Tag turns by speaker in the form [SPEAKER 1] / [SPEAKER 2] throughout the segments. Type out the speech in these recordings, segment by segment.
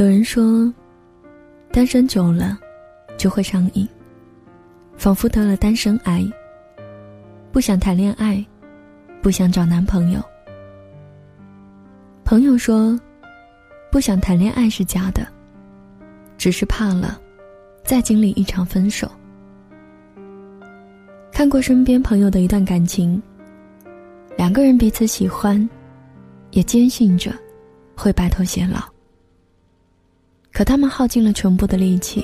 [SPEAKER 1] 有人说，单身久了就会上瘾，仿佛得了单身癌。不想谈恋爱，不想找男朋友。朋友说，不想谈恋爱是假的，只是怕了再经历一场分手。看过身边朋友的一段感情，两个人彼此喜欢，也坚信着会白头偕老。可他们耗尽了全部的力气，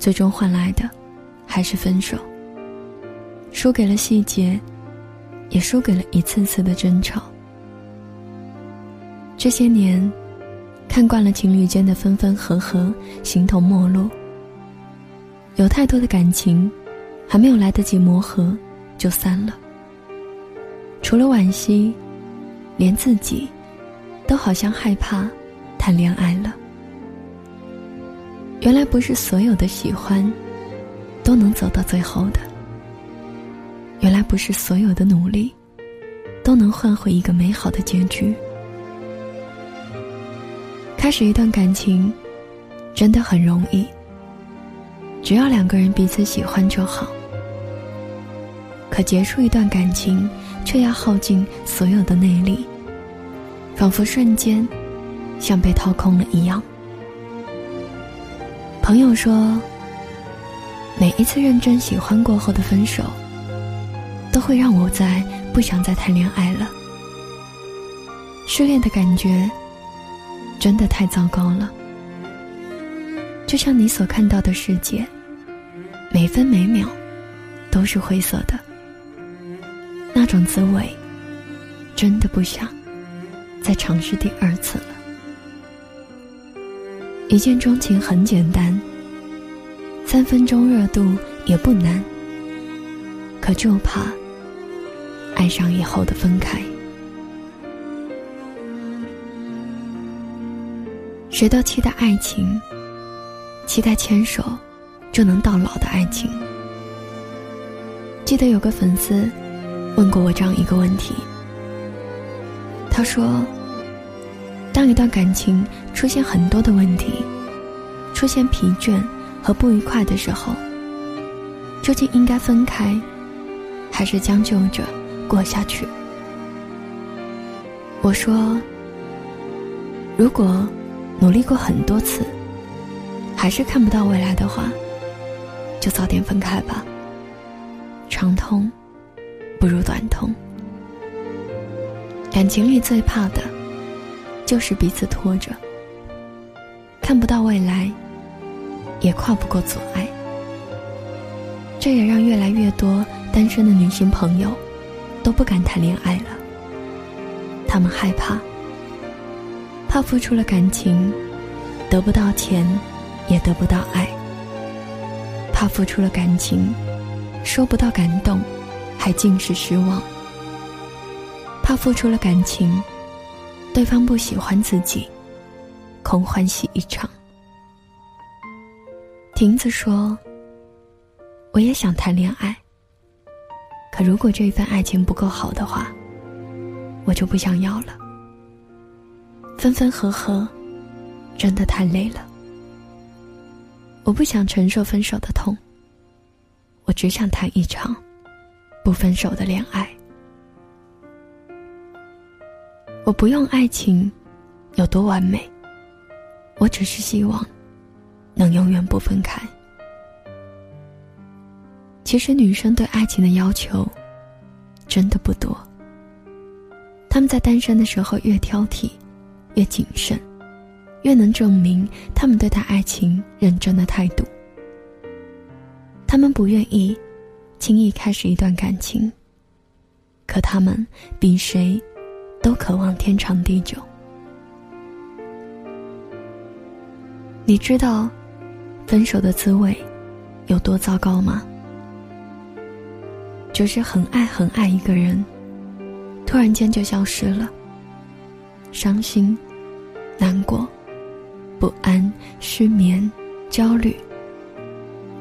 [SPEAKER 1] 最终换来的还是分手。输给了细节，也输给了一次次的争吵。这些年，看惯了情侣间的分分合合、形同陌路，有太多的感情，还没有来得及磨合，就散了。除了惋惜，连自己，都好像害怕谈恋爱了。原来不是所有的喜欢，都能走到最后的。原来不是所有的努力，都能换回一个美好的结局。开始一段感情，真的很容易，只要两个人彼此喜欢就好。可结束一段感情，却要耗尽所有的内力，仿佛瞬间像被掏空了一样。朋友说，每一次认真喜欢过后的分手，都会让我在不想再谈恋爱了。失恋的感觉真的太糟糕了，就像你所看到的世界，每分每秒都是灰色的。那种滋味，真的不想再尝试第二次了。一见钟情很简单，三分钟热度也不难。可就怕爱上以后的分开。谁都期待爱情，期待牵手就能到老的爱情。记得有个粉丝问过我这样一个问题，他说。当一段感情出现很多的问题，出现疲倦和不愉快的时候，究竟应该分开，还是将就着过下去？我说，如果努力过很多次，还是看不到未来的话，就早点分开吧。长痛不如短痛，感情里最怕的。就是彼此拖着，看不到未来，也跨不过阻碍。这也让越来越多单身的女性朋友都不敢谈恋爱了。他们害怕，怕付出了感情，得不到钱，也得不到爱；怕付出了感情，收不到感动，还尽是失望；怕付出了感情。对方不喜欢自己，空欢喜一场。亭子说：“我也想谈恋爱，可如果这一份爱情不够好的话，我就不想要了。分分合合，真的太累了。我不想承受分手的痛，我只想谈一场不分手的恋爱。”我不用爱情有多完美，我只是希望能永远不分开。其实女生对爱情的要求真的不多，他们在单身的时候越挑剔、越谨慎，越能证明他们对待爱情认真的态度。他们不愿意轻易开始一段感情，可他们比谁。都渴望天长地久。你知道分手的滋味有多糟糕吗？就是很爱很爱一个人，突然间就消失了。伤心、难过、不安、失眠、焦虑，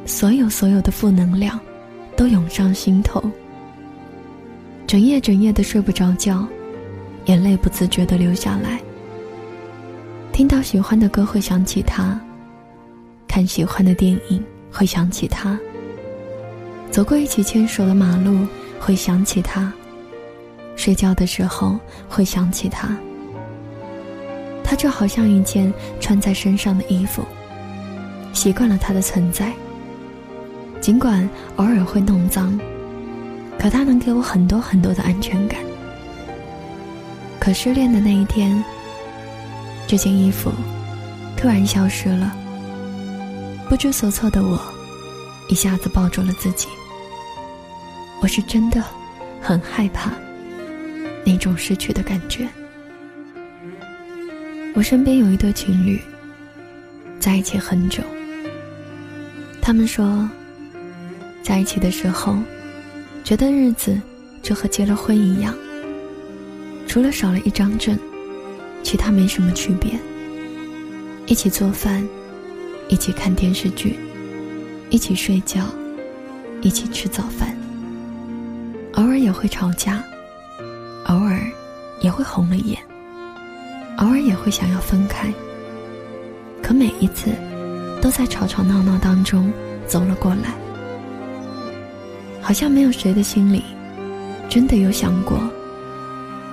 [SPEAKER 1] 所有所有的负能量都涌上心头，整夜整夜的睡不着觉。眼泪不自觉的流下来。听到喜欢的歌会想起他，看喜欢的电影会想起他，走过一起牵手的马路会想起他，睡觉的时候会想起他。他就好像一件穿在身上的衣服，习惯了他的存在。尽管偶尔会弄脏，可他能给我很多很多的安全感。可失恋的那一天，这件衣服突然消失了。不知所措的我，一下子抱住了自己。我是真的很害怕那种失去的感觉。我身边有一对情侣，在一起很久。他们说，在一起的时候，觉得日子就和结了婚一样，除了少了一张证，其他没什么区别。一起做饭，一起看电视剧，一起睡觉，一起吃早饭。偶尔也会吵架，偶尔也会红了眼。偶尔也会想要分开，可每一次都在吵吵闹闹当中走了过来。好像没有谁的心里真的有想过，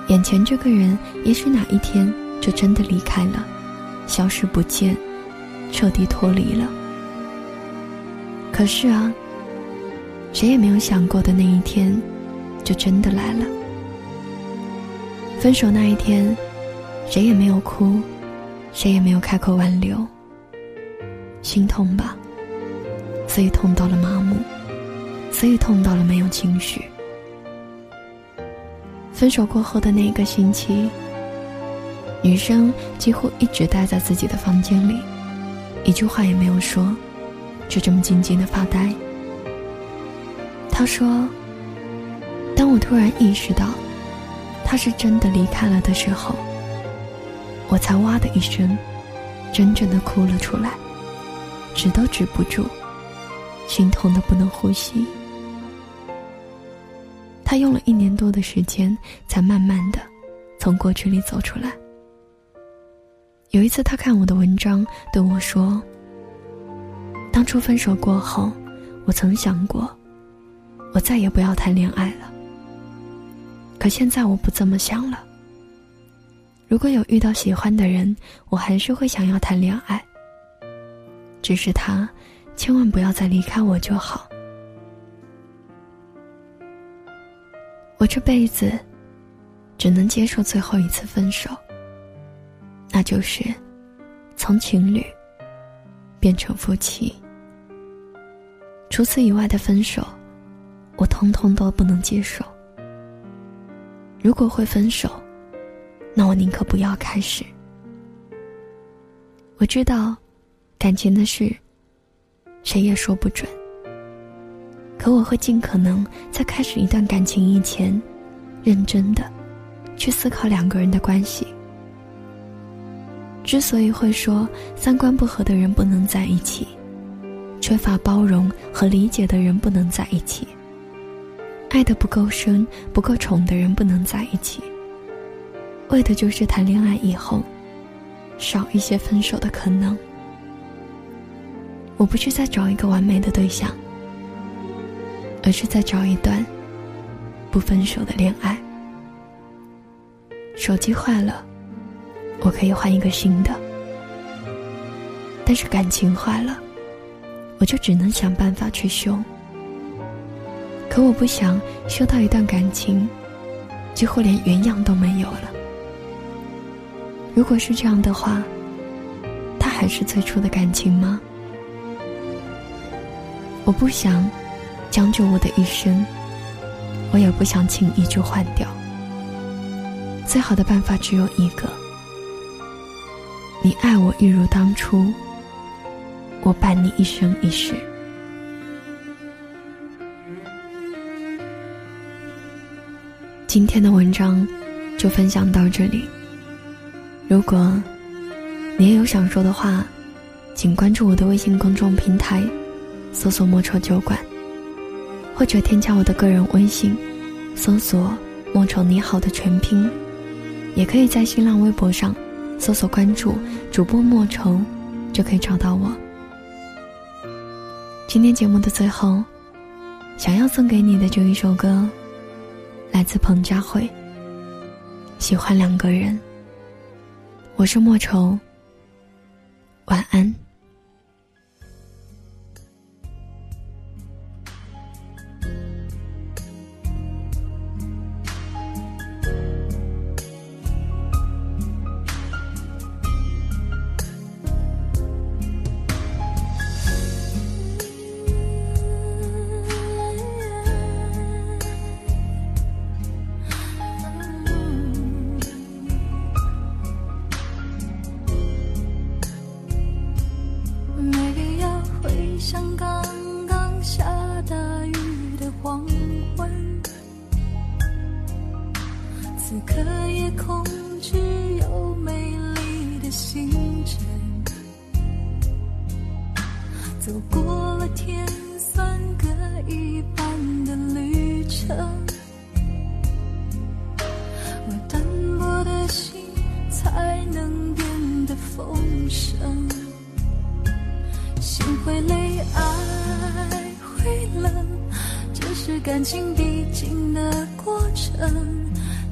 [SPEAKER 1] 眼前这个人也许哪一天就真的离开了，消失不见，彻底脱离了。可是啊，谁也没有想过的那一天，就真的来了。分手那一天。谁也没有哭，谁也没有开口挽留。心痛吧，所以痛到了麻木，所以痛到了没有情绪。分手过后的那一个星期，女生几乎一直待在自己的房间里，一句话也没有说，就这么静静的发呆。他说：“当我突然意识到，他是真的离开了的时候。”我才哇的一声，真正的哭了出来，止都止不住，心痛的不能呼吸。他用了一年多的时间，才慢慢的从过去里走出来。有一次，他看我的文章，对我说：“当初分手过后，我曾想过，我再也不要谈恋爱了。可现在，我不这么想了。”如果有遇到喜欢的人，我还是会想要谈恋爱。只是他，千万不要再离开我就好。我这辈子，只能接受最后一次分手。那就是，从情侣，变成夫妻。除此以外的分手，我通通都不能接受。如果会分手。那我宁可不要开始。我知道，感情的事，谁也说不准。可我会尽可能在开始一段感情以前，认真的去思考两个人的关系。之所以会说三观不合的人不能在一起，缺乏包容和理解的人不能在一起，爱的不够深、不够宠的人不能在一起。为的就是谈恋爱以后，少一些分手的可能。我不是在找一个完美的对象，而是在找一段不分手的恋爱。手机坏了，我可以换一个新的；但是感情坏了，我就只能想办法去修。可我不想修到一段感情，几乎连原样都没有了。如果是这样的话，他还是最初的感情吗？我不想将就我的一生，我也不想轻易就换掉。最好的办法只有一个：你爱我一如当初，我伴你一生一世。今天的文章就分享到这里。如果你也有想说的话，请关注我的微信公众平台，搜索“莫愁酒馆”，或者添加我的个人微信，搜索“莫愁你好”的全拼，也可以在新浪微博上搜索关注主播莫愁，就可以找到我。今天节目的最后，想要送给你的就一首歌，来自彭佳慧。喜欢两个人，我是莫愁。晚安。此刻夜空只有美丽的星辰
[SPEAKER 2] 走过了天算各一半的旅程，我单薄的心才能变得丰盛。心会累，爱会冷，这是感情必经的过程。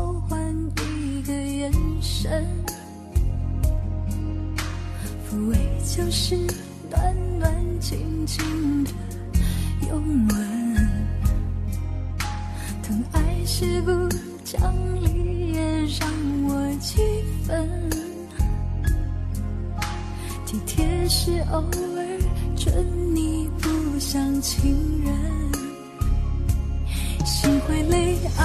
[SPEAKER 2] 交换一个眼神，抚慰就是暖暖静静的拥吻，疼爱是不讲理也让我几分，体贴是偶尔准你不像情人。心会累，爱，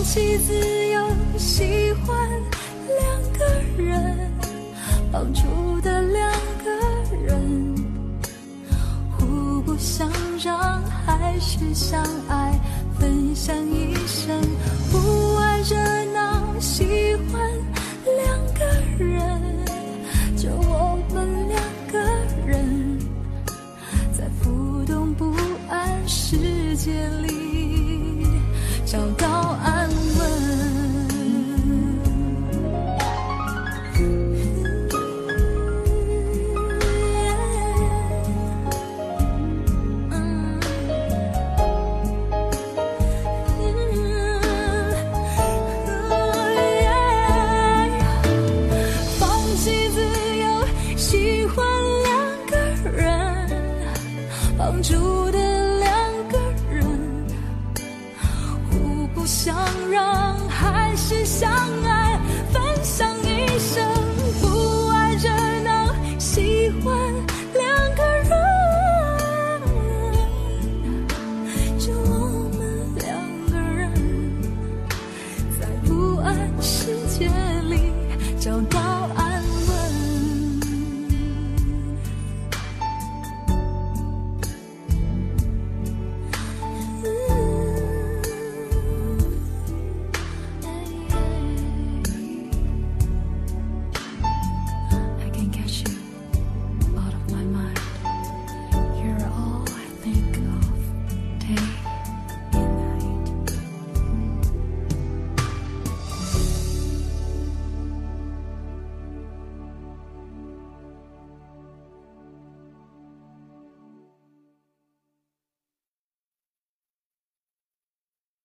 [SPEAKER 2] 放弃自由，喜欢两个人，帮助的两个人，互不相让，还是相爱，分享一生，不爱热闹，喜欢两个人。就我们两个人，在浮动不安世界里找到安慰。让还是相爱分享一生